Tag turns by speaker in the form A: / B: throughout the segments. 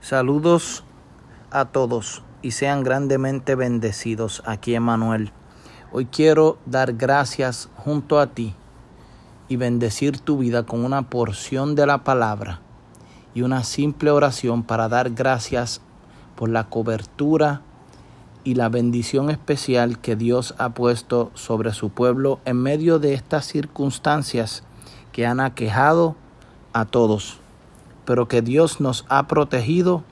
A: Saludos a todos y sean grandemente bendecidos aquí Emanuel. Hoy quiero dar gracias junto a ti y bendecir tu vida con una porción de la palabra y una simple oración para dar gracias por la cobertura y la bendición especial que Dios ha puesto sobre su pueblo en medio de estas circunstancias que han aquejado a todos pero que Dios nos ha protegido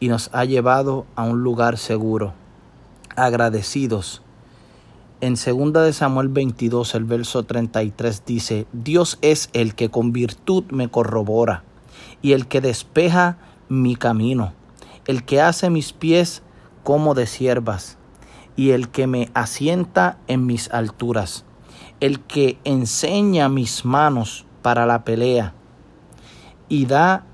A: y nos ha llevado a un lugar seguro. Agradecidos. En 2 de Samuel 22, el verso 33 dice, Dios es el que con virtud me corrobora y el que despeja mi camino, el que hace mis pies como de siervas y el que me asienta en mis alturas, el que enseña mis manos para la pelea y da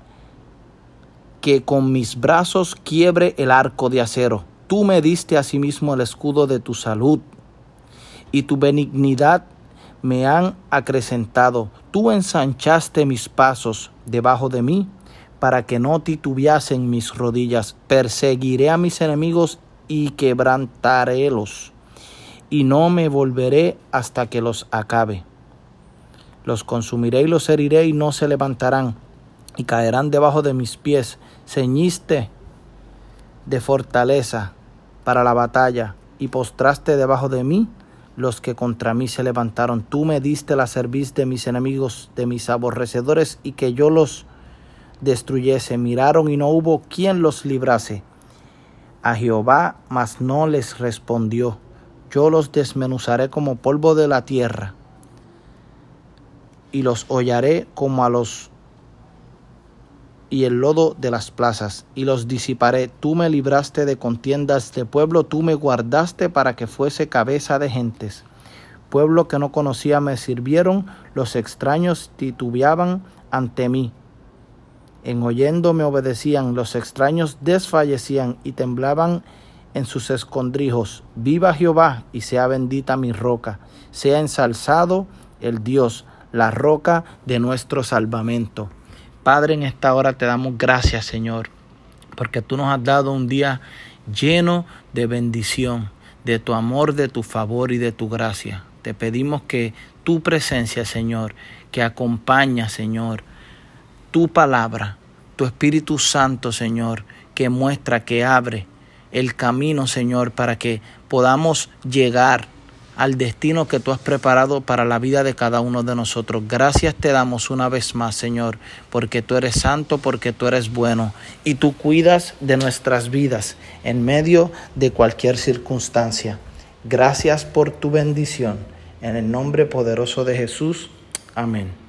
A: que con mis brazos quiebre el arco de acero. Tú me diste asimismo el escudo de tu salud y tu benignidad me han acrecentado. Tú ensanchaste mis pasos debajo de mí para que no titubeasen mis rodillas. Perseguiré a mis enemigos y quebrantarélos, y no me volveré hasta que los acabe. Los consumiré y los heriré y no se levantarán y caerán debajo de mis pies. Ceñiste de fortaleza para la batalla y postraste debajo de mí los que contra mí se levantaron. Tú me diste la cerviz de mis enemigos, de mis aborrecedores, y que yo los destruyese. Miraron y no hubo quien los librase. A Jehová, mas no les respondió. Yo los desmenuzaré como polvo de la tierra, y los hollaré como a los y el lodo de las plazas, y los disiparé. Tú me libraste de contiendas de pueblo, tú me guardaste para que fuese cabeza de gentes. Pueblo que no conocía me sirvieron, los extraños titubeaban ante mí. En oyendo me obedecían, los extraños desfallecían y temblaban en sus escondrijos. Viva Jehová y sea bendita mi roca, sea ensalzado el Dios, la roca de nuestro salvamento. Padre, en esta hora te damos gracias, Señor, porque tú nos has dado un día lleno de bendición, de tu amor, de tu favor y de tu gracia. Te pedimos que tu presencia, Señor, que acompaña, Señor, tu palabra, tu Espíritu Santo, Señor, que muestra, que abre el camino, Señor, para que podamos llegar al destino que tú has preparado para la vida de cada uno de nosotros. Gracias te damos una vez más, Señor, porque tú eres santo, porque tú eres bueno y tú cuidas de nuestras vidas en medio de cualquier circunstancia. Gracias por tu bendición. En el nombre poderoso de Jesús. Amén.